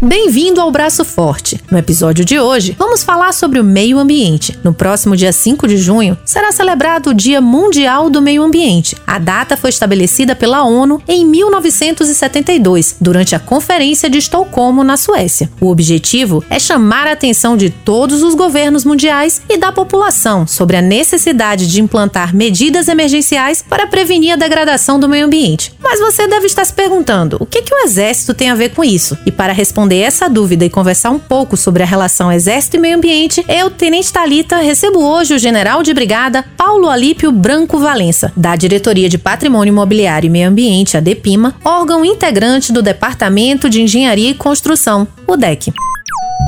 Bem-vindo ao Braço Forte. No episódio de hoje, vamos falar sobre o meio ambiente. No próximo dia 5 de junho, será celebrado o Dia Mundial do Meio Ambiente. A data foi estabelecida pela ONU em 1972, durante a Conferência de Estocolmo, na Suécia. O objetivo é chamar a atenção de todos os governos mundiais e da população sobre a necessidade de implantar medidas emergenciais para prevenir a degradação do meio ambiente. Mas você deve estar se perguntando: o que, que o Exército tem a ver com isso? E para responder responder essa dúvida e conversar um pouco sobre a relação Exército e Meio Ambiente, eu, Tenente Talita, recebo hoje o General de Brigada Paulo Alípio Branco Valença, da Diretoria de Patrimônio Imobiliário e Meio Ambiente, a DEPIMA, órgão integrante do Departamento de Engenharia e Construção, o DEC.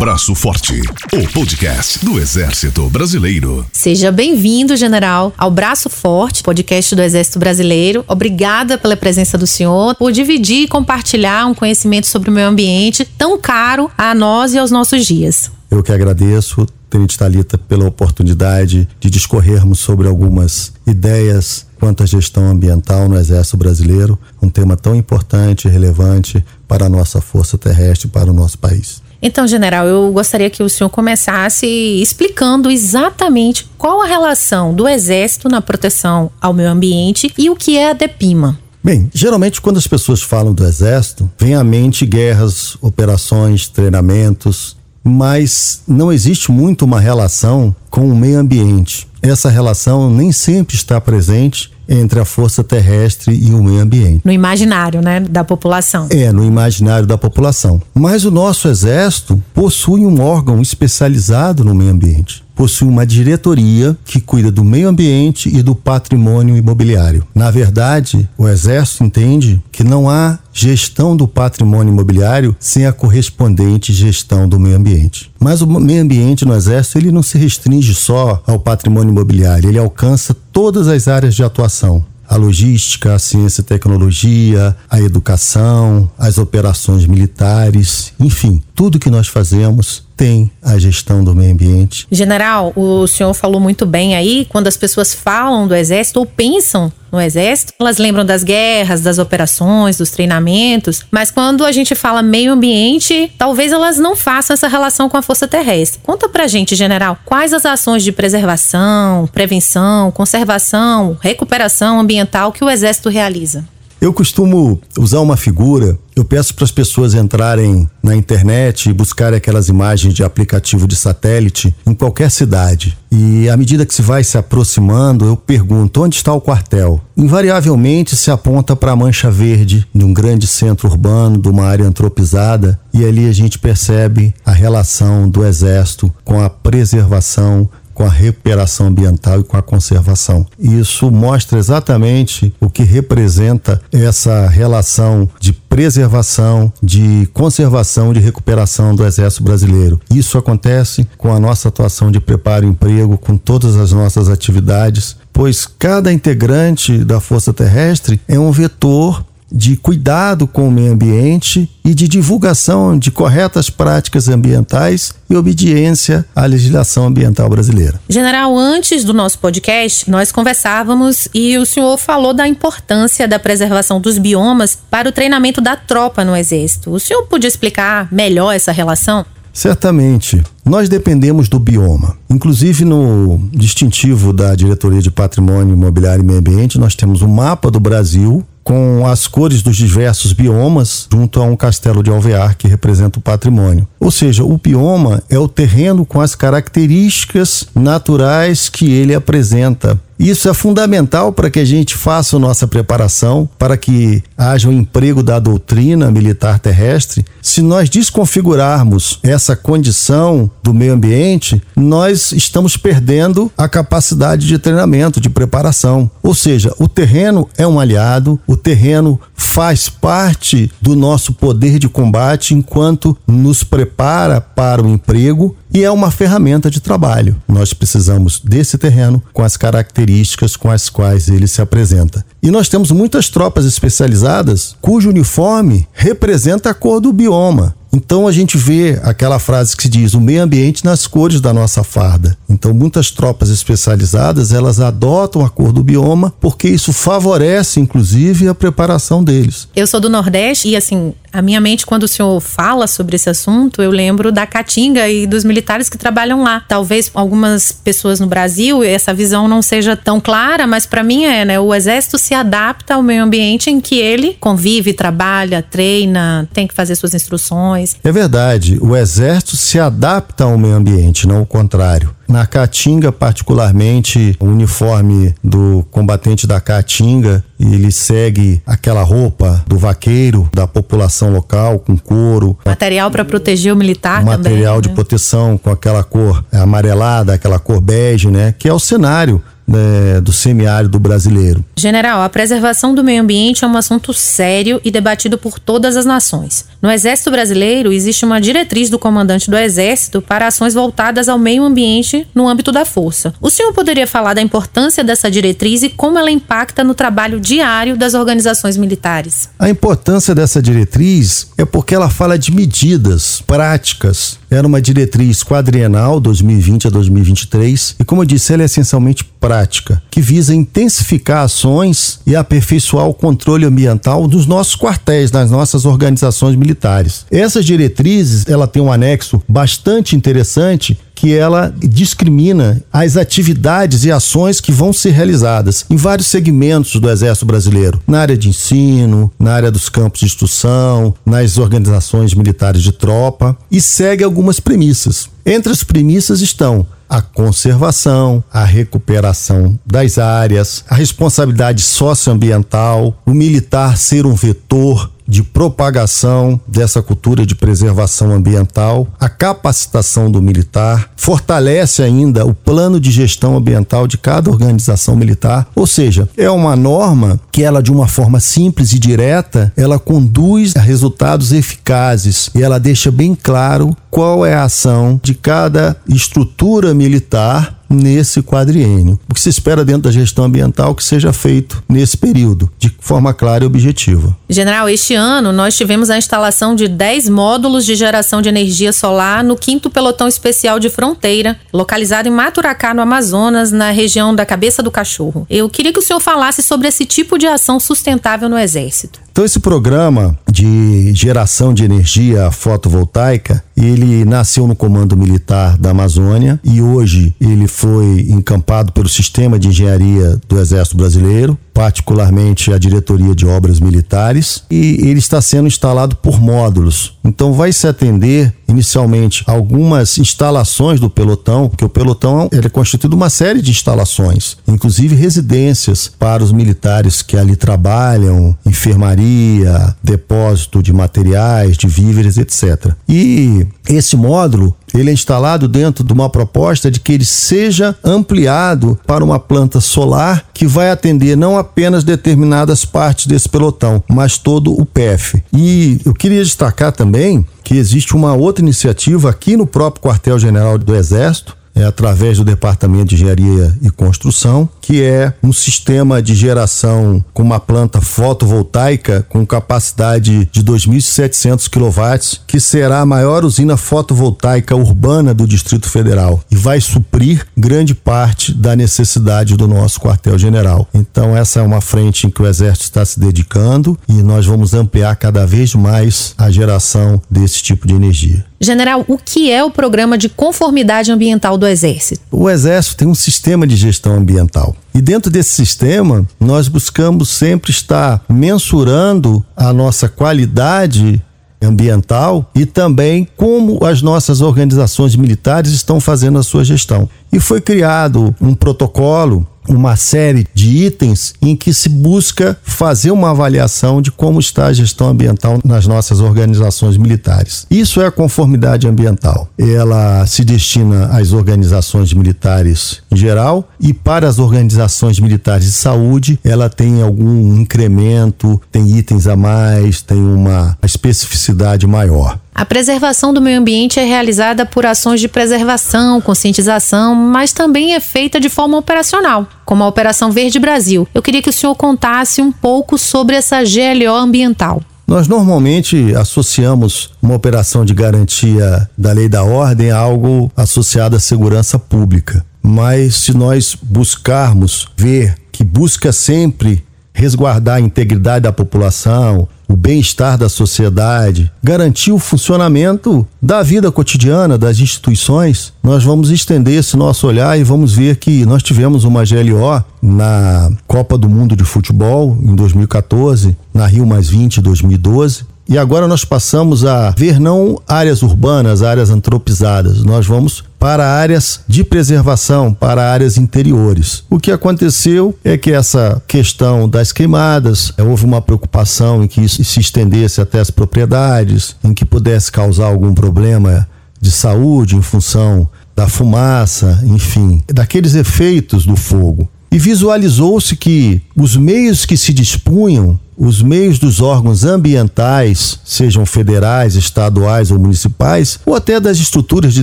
Braço Forte, o podcast do Exército Brasileiro. Seja bem-vindo, general, ao Braço Forte, podcast do Exército Brasileiro. Obrigada pela presença do senhor, por dividir e compartilhar um conhecimento sobre o meio ambiente tão caro a nós e aos nossos dias. Eu que agradeço, Tenente Talita, pela oportunidade de discorrermos sobre algumas ideias quanto à gestão ambiental no Exército Brasileiro, um tema tão importante e relevante para a nossa força terrestre e para o nosso país. Então, general, eu gostaria que o senhor começasse explicando exatamente qual a relação do Exército na proteção ao meio ambiente e o que é a DEPIMA. Bem, geralmente quando as pessoas falam do Exército, vem à mente guerras, operações, treinamentos, mas não existe muito uma relação com o meio ambiente. Essa relação nem sempre está presente entre a força terrestre e o meio ambiente. No imaginário, né, da população. É, no imaginário da população. Mas o nosso exército possui um órgão especializado no meio ambiente possui uma diretoria que cuida do meio ambiente e do patrimônio imobiliário. Na verdade, o Exército entende que não há gestão do patrimônio imobiliário sem a correspondente gestão do meio ambiente. Mas o meio ambiente no Exército ele não se restringe só ao patrimônio imobiliário, ele alcança todas as áreas de atuação a logística, a ciência e tecnologia, a educação, as operações militares, enfim, tudo que nós fazemos tem a gestão do meio ambiente. General, o senhor falou muito bem aí, quando as pessoas falam do Exército ou pensam no Exército, elas lembram das guerras, das operações, dos treinamentos, mas quando a gente fala meio ambiente, talvez elas não façam essa relação com a Força Terrestre. Conta pra gente, General, quais as ações de preservação, prevenção, conservação, recuperação ambiental que o Exército realiza? Eu costumo usar uma figura, eu peço para as pessoas entrarem na internet e buscarem aquelas imagens de aplicativo de satélite em qualquer cidade. E à medida que se vai se aproximando, eu pergunto: onde está o quartel? Invariavelmente se aponta para a mancha verde de um grande centro urbano, de uma área antropizada, e ali a gente percebe a relação do exército com a preservação com a recuperação ambiental e com a conservação. Isso mostra exatamente o que representa essa relação de preservação, de conservação, de recuperação do Exército Brasileiro. Isso acontece com a nossa atuação de preparo e emprego, com todas as nossas atividades, pois cada integrante da Força Terrestre é um vetor de cuidado com o meio ambiente e de divulgação de corretas práticas ambientais e obediência à legislação ambiental brasileira. General, antes do nosso podcast, nós conversávamos e o senhor falou da importância da preservação dos biomas para o treinamento da tropa no Exército. O senhor podia explicar melhor essa relação? Certamente. Nós dependemos do bioma. Inclusive, no distintivo da Diretoria de Patrimônio Imobiliário e Meio Ambiente, nós temos um mapa do Brasil com as cores dos diversos biomas junto a um castelo de alvear que representa o patrimônio. Ou seja, o bioma é o terreno com as características naturais que ele apresenta isso é fundamental para que a gente faça nossa preparação, para que haja um emprego da doutrina militar terrestre. Se nós desconfigurarmos essa condição do meio ambiente, nós estamos perdendo a capacidade de treinamento, de preparação. Ou seja, o terreno é um aliado, o terreno faz parte do nosso poder de combate enquanto nos prepara para o emprego e é uma ferramenta de trabalho. Nós precisamos desse terreno com as características com as quais ele se apresenta. E nós temos muitas tropas especializadas cujo uniforme representa a cor do bioma. Então a gente vê aquela frase que se diz o meio ambiente nas cores da nossa farda. Então muitas tropas especializadas elas adotam a cor do bioma porque isso favorece inclusive a preparação deles. Eu sou do Nordeste e assim A minha mente, quando o senhor fala sobre esse assunto, eu lembro da Caatinga e dos militares que trabalham lá. Talvez algumas pessoas no Brasil essa visão não seja tão clara, mas para mim é, né? O exército se adapta ao meio ambiente em que ele convive, trabalha, treina, tem que fazer suas instruções. É verdade, o exército se adapta ao meio ambiente, não o contrário. Na Caatinga, particularmente, o uniforme do combatente da Caatinga, ele segue aquela roupa do vaqueiro, da população local, com couro. Material para proteger o militar Material também. Material de né? proteção com aquela cor amarelada, aquela cor bege, né? Que é o cenário né, do semiárido brasileiro. General, a preservação do meio ambiente é um assunto sério e debatido por todas as nações. No Exército Brasileiro, existe uma diretriz do comandante do Exército para ações voltadas ao meio ambiente no âmbito da força. O senhor poderia falar da importância dessa diretriz e como ela impacta no trabalho diário das organizações militares? A importância dessa diretriz é porque ela fala de medidas práticas. Era uma diretriz quadrienal, 2020 a 2023, e como eu disse, ela é essencialmente prática, que visa intensificar ações e aperfeiçoar o controle ambiental dos nossos quartéis, das nossas organizações militares. Essas diretrizes, ela tem um anexo bastante interessante que ela discrimina as atividades e ações que vão ser realizadas em vários segmentos do Exército Brasileiro, na área de ensino, na área dos campos de instrução, nas organizações militares de tropa, e segue algumas premissas. Entre as premissas estão a conservação, a recuperação das áreas, a responsabilidade socioambiental, o militar ser um vetor de propagação dessa cultura de preservação ambiental, a capacitação do militar, fortalece ainda o plano de gestão ambiental de cada organização militar, ou seja, é uma norma que ela de uma forma simples e direta, ela conduz a resultados eficazes e ela deixa bem claro qual é a ação de cada estrutura militar nesse quadriênio. O que se espera dentro da gestão ambiental que seja feito nesse período, de forma clara e objetiva. General, este ano nós tivemos a instalação de 10 módulos de geração de energia solar no 5 Pelotão Especial de Fronteira, localizado em Maturacá, no Amazonas, na região da Cabeça do Cachorro. Eu queria que o senhor falasse sobre esse tipo de ação sustentável no Exército. Então esse programa de geração de energia fotovoltaica, ele nasceu no Comando Militar da Amazônia e hoje ele foi encampado pelo Sistema de Engenharia do Exército Brasileiro, particularmente a Diretoria de Obras Militares, e ele está sendo instalado por módulos. Então vai se atender inicialmente algumas instalações do pelotão, que o pelotão ele é constituído de uma série de instalações, inclusive residências para os militares que ali trabalham, enfermaria, depósito de materiais, de víveres, etc. E esse módulo ele é instalado dentro de uma proposta de que ele seja ampliado para uma planta solar que vai atender não apenas determinadas partes desse pelotão, mas todo o PF. E eu queria destacar também que existe uma outra iniciativa aqui no próprio quartel-general do Exército, é através do Departamento de Engenharia e Construção, que é um sistema de geração com uma planta fotovoltaica com capacidade de 2.700 kW, que será a maior usina fotovoltaica urbana do Distrito Federal e vai suprir grande parte da necessidade do nosso quartel-general. Então essa é uma frente em que o Exército está se dedicando e nós vamos ampliar cada vez mais a geração desse tipo de energia. General, o que é o programa de conformidade ambiental do Exército? O Exército tem um sistema de gestão ambiental. E dentro desse sistema, nós buscamos sempre estar mensurando a nossa qualidade ambiental e também como as nossas organizações militares estão fazendo a sua gestão. E foi criado um protocolo uma série de itens em que se busca fazer uma avaliação de como está a gestão ambiental nas nossas organizações militares. Isso é a conformidade ambiental. Ela se destina às organizações militares em geral e para as organizações militares de saúde, ela tem algum incremento, tem itens a mais, tem uma especificidade maior. A preservação do meio ambiente é realizada por ações de preservação, conscientização, mas também é feita de forma operacional, como a Operação Verde Brasil. Eu queria que o senhor contasse um pouco sobre essa GLO ambiental. Nós normalmente associamos uma operação de garantia da lei da ordem a algo associado à segurança pública. Mas se nós buscarmos ver que busca sempre resguardar a integridade da população, o bem-estar da sociedade, garantir o funcionamento da vida cotidiana das instituições, nós vamos estender esse nosso olhar e vamos ver que nós tivemos uma GLO na Copa do Mundo de Futebol em 2014, na Rio Mais 20 2012, e agora nós passamos a ver não áreas urbanas, áreas antropizadas, nós vamos para áreas de preservação, para áreas interiores. O que aconteceu é que essa questão das queimadas, é, houve uma preocupação em que isso se estendesse até as propriedades, em que pudesse causar algum problema de saúde em função da fumaça, enfim, daqueles efeitos do fogo. E visualizou-se que os meios que se dispunham os meios dos órgãos ambientais, sejam federais, estaduais ou municipais, ou até das estruturas de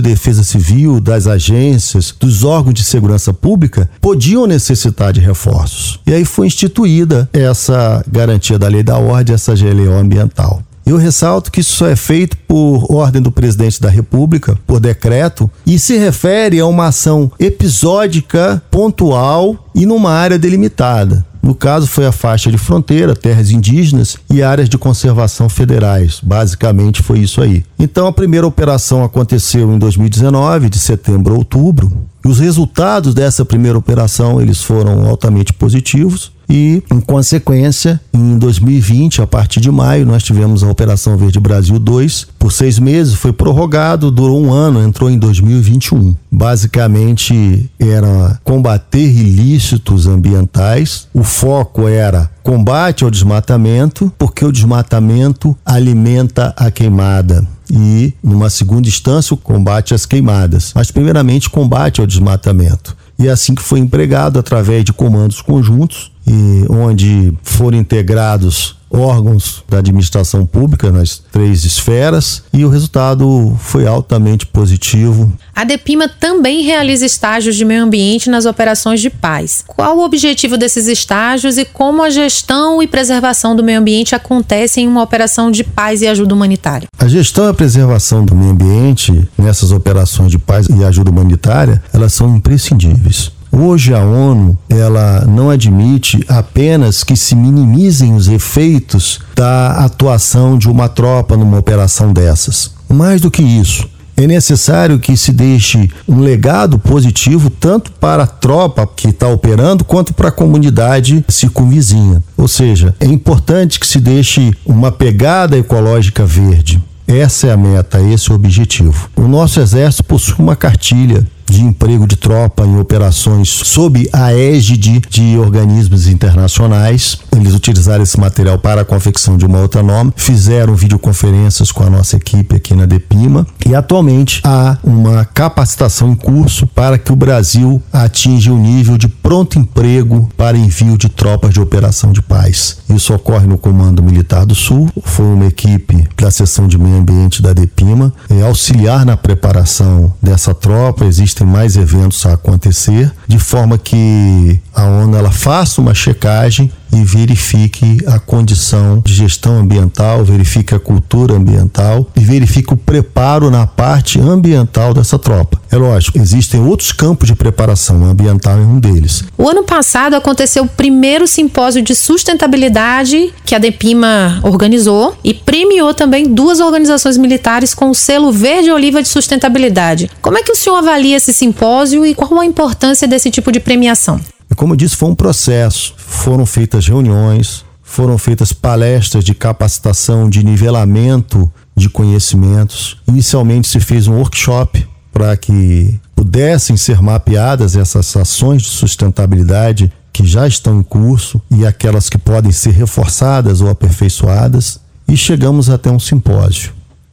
defesa civil, das agências, dos órgãos de segurança pública, podiam necessitar de reforços. E aí foi instituída essa garantia da lei da ordem, essa GLO ambiental. Eu ressalto que isso só é feito por ordem do presidente da República, por decreto, e se refere a uma ação episódica, pontual e numa área delimitada. No caso, foi a faixa de fronteira, terras indígenas e áreas de conservação federais. Basicamente foi isso aí. Então, a primeira operação aconteceu em 2019, de setembro a outubro. E os resultados dessa primeira operação eles foram altamente positivos e, em consequência, em 2020, a partir de maio, nós tivemos a Operação Verde Brasil 2 por seis meses, foi prorrogado, durou um ano, entrou em 2021. Basicamente, era combater ilícitos ambientais. O foco era combate ao desmatamento, porque o desmatamento alimenta a queimada e, numa segunda instância, o combate às queimadas. Mas, primeiramente, combate ao desmatamento. E é assim que foi empregado através de comandos conjuntos, e onde foram integrados órgãos da administração pública nas três esferas e o resultado foi altamente positivo. A Depima também realiza estágios de meio ambiente nas operações de paz. Qual o objetivo desses estágios e como a gestão e preservação do meio ambiente acontece em uma operação de paz e ajuda humanitária? A gestão e a preservação do meio ambiente nessas operações de paz e ajuda humanitária, elas são imprescindíveis. Hoje a ONU ela não admite apenas que se minimizem os efeitos da atuação de uma tropa numa operação dessas. Mais do que isso, é necessário que se deixe um legado positivo tanto para a tropa que está operando quanto para a comunidade circunvizinha. Ou seja, é importante que se deixe uma pegada ecológica verde. Essa é a meta, esse é o objetivo. O nosso exército possui uma cartilha de emprego de tropa em operações sob a égide de organismos internacionais. Eles utilizaram esse material para a confecção de uma outra norma, fizeram videoconferências com a nossa equipe aqui na Depima e atualmente há uma capacitação em curso para que o Brasil atinja o nível de pronto emprego para envio de tropas de operação de paz. Isso ocorre no Comando Militar do Sul, foi uma equipe da seção de meio ambiente da Depima, é, auxiliar na preparação dessa tropa, existe mais eventos a acontecer, de forma que a ONU ela faça uma checagem e verifique a condição de gestão ambiental, verifique a cultura ambiental e verifique o preparo na parte ambiental dessa tropa. É lógico, existem outros campos de preparação, ambiental é um deles. O ano passado aconteceu o primeiro simpósio de sustentabilidade que a Depima organizou e premiou também duas organizações militares com o selo Verde Oliva de Sustentabilidade. Como é que o senhor avalia esse simpósio e qual a importância desse tipo de premiação? Como eu disse, foi um processo. Foram feitas reuniões, foram feitas palestras de capacitação, de nivelamento de conhecimentos. Inicialmente se fez um workshop para que pudessem ser mapeadas essas ações de sustentabilidade que já estão em curso e aquelas que podem ser reforçadas ou aperfeiçoadas. E chegamos até um simpósio.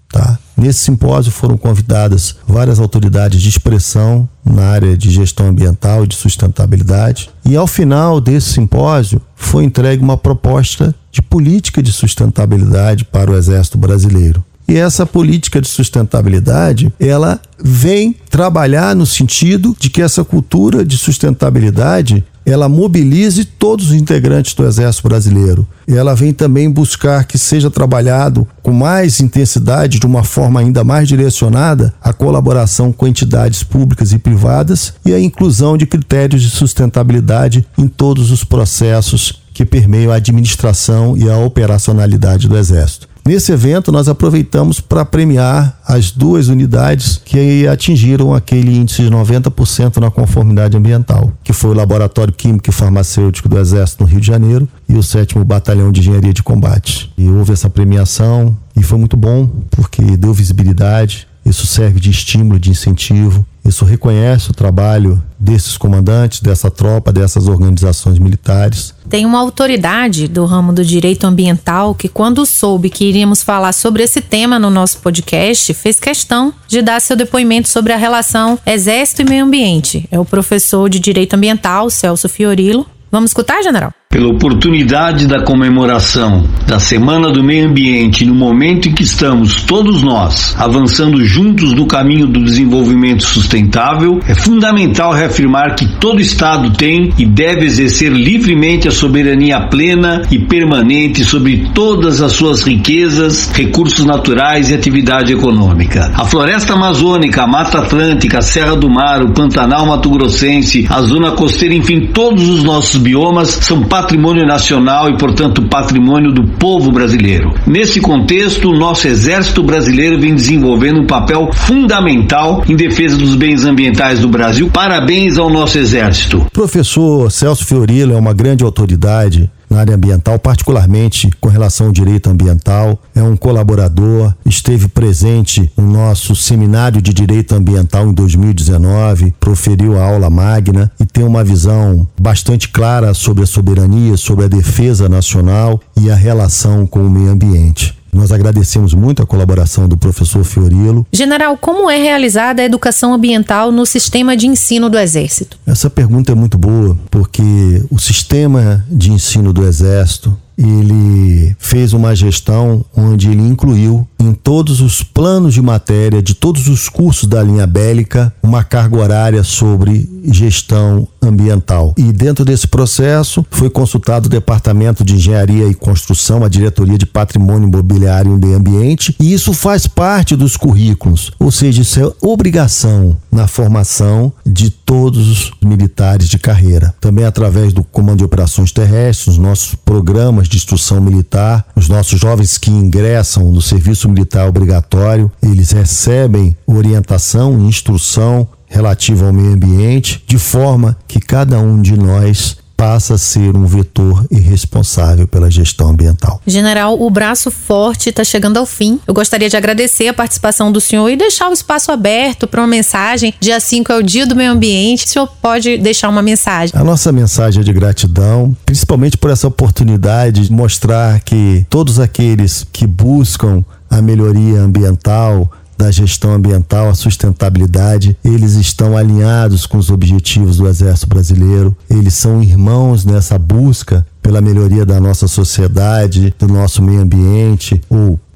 Tá? Nesse simpósio foram convidadas várias autoridades de expressão na área de gestão ambiental e de sustentabilidade. E ao final desse simpósio foi entregue uma proposta de política de sustentabilidade para o Exército Brasileiro. E essa política de sustentabilidade, ela vem trabalhar no sentido de que essa cultura de sustentabilidade ela mobilize todos os integrantes do Exército Brasileiro. Ela vem também buscar que seja trabalhado com mais intensidade, de uma forma ainda mais direcionada, a colaboração com entidades públicas e privadas e a inclusão de critérios de sustentabilidade em todos os processos que permeiam a administração e a operacionalidade do Exército. Nesse evento, nós aproveitamos para premiar as duas unidades que atingiram aquele índice de 90% na conformidade ambiental, que foi o Laboratório Químico e Farmacêutico do Exército no Rio de Janeiro e o 7 Batalhão de Engenharia de Combate. E houve essa premiação e foi muito bom porque deu visibilidade, isso serve de estímulo, de incentivo isso reconhece o trabalho desses comandantes, dessa tropa, dessas organizações militares. Tem uma autoridade do ramo do direito ambiental que, quando soube que iríamos falar sobre esse tema no nosso podcast, fez questão de dar seu depoimento sobre a relação Exército e Meio Ambiente. É o professor de Direito Ambiental, Celso Fiorilo. Vamos escutar, general? Pela oportunidade da comemoração da Semana do Meio Ambiente no momento em que estamos todos nós avançando juntos no caminho do desenvolvimento sustentável, é fundamental reafirmar que todo Estado tem e deve exercer livremente a soberania plena e permanente sobre todas as suas riquezas, recursos naturais e atividade econômica. A floresta amazônica, a Mata Atlântica, a Serra do Mar, o Pantanal Mato Grossense, a zona costeira, enfim, todos os nossos biomas são patrimônio nacional e, portanto, patrimônio do povo brasileiro. Nesse contexto, o nosso Exército Brasileiro vem desenvolvendo um papel fundamental em defesa dos bens ambientais do Brasil. Parabéns ao nosso Exército. Professor Celso Fiorilo é uma grande autoridade na área ambiental, particularmente com relação ao direito ambiental. É um colaborador, esteve presente no nosso seminário de direito ambiental em 2019, proferiu a aula magna e tem uma visão bastante clara sobre a soberania, sobre a defesa nacional e a relação com o meio ambiente. Nós agradecemos muito a colaboração do professor Fiorilo. General, como é realizada a educação ambiental no sistema de ensino do Exército? Essa pergunta é muito boa, porque o sistema de ensino do Exército ele fez uma gestão onde ele incluiu em todos os planos de matéria de todos os cursos da linha bélica uma carga horária sobre gestão ambiental. E dentro desse processo foi consultado o Departamento de Engenharia e Construção, a Diretoria de Patrimônio Imobiliário e Meio Ambiente, e isso faz parte dos currículos, ou seja, isso é obrigação na formação de todos os militares de carreira. Também através do Comando de Operações Terrestres, os nossos programas de instrução militar, os nossos jovens que ingressam no serviço militar obrigatório, eles recebem orientação e instrução relativa ao meio ambiente, de forma que cada um de nós passa a ser um vetor e responsável pela gestão ambiental. General, o braço forte está chegando ao fim. Eu gostaria de agradecer a participação do senhor e deixar o espaço aberto para uma mensagem. Dia 5 é o Dia do Meio Ambiente. O senhor pode deixar uma mensagem? A nossa mensagem é de gratidão, principalmente por essa oportunidade de mostrar que todos aqueles que buscam a melhoria ambiental, da gestão ambiental, a sustentabilidade, eles estão alinhados com os objetivos do Exército Brasileiro, eles são irmãos nessa busca pela melhoria da nossa sociedade, do nosso meio ambiente,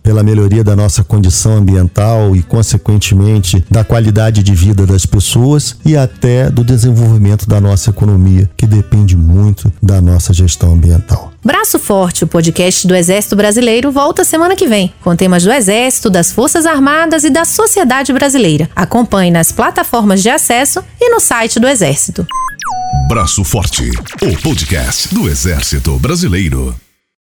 pela melhoria da nossa condição ambiental e, consequentemente, da qualidade de vida das pessoas e até do desenvolvimento da nossa economia, que depende muito da nossa gestão ambiental. Braço Forte, o podcast do Exército Brasileiro, volta semana que vem, com temas do Exército, das Forças Armadas e da sociedade brasileira. Acompanhe nas plataformas de acesso e no site do Exército. Braço Forte, o podcast do Exército Brasileiro.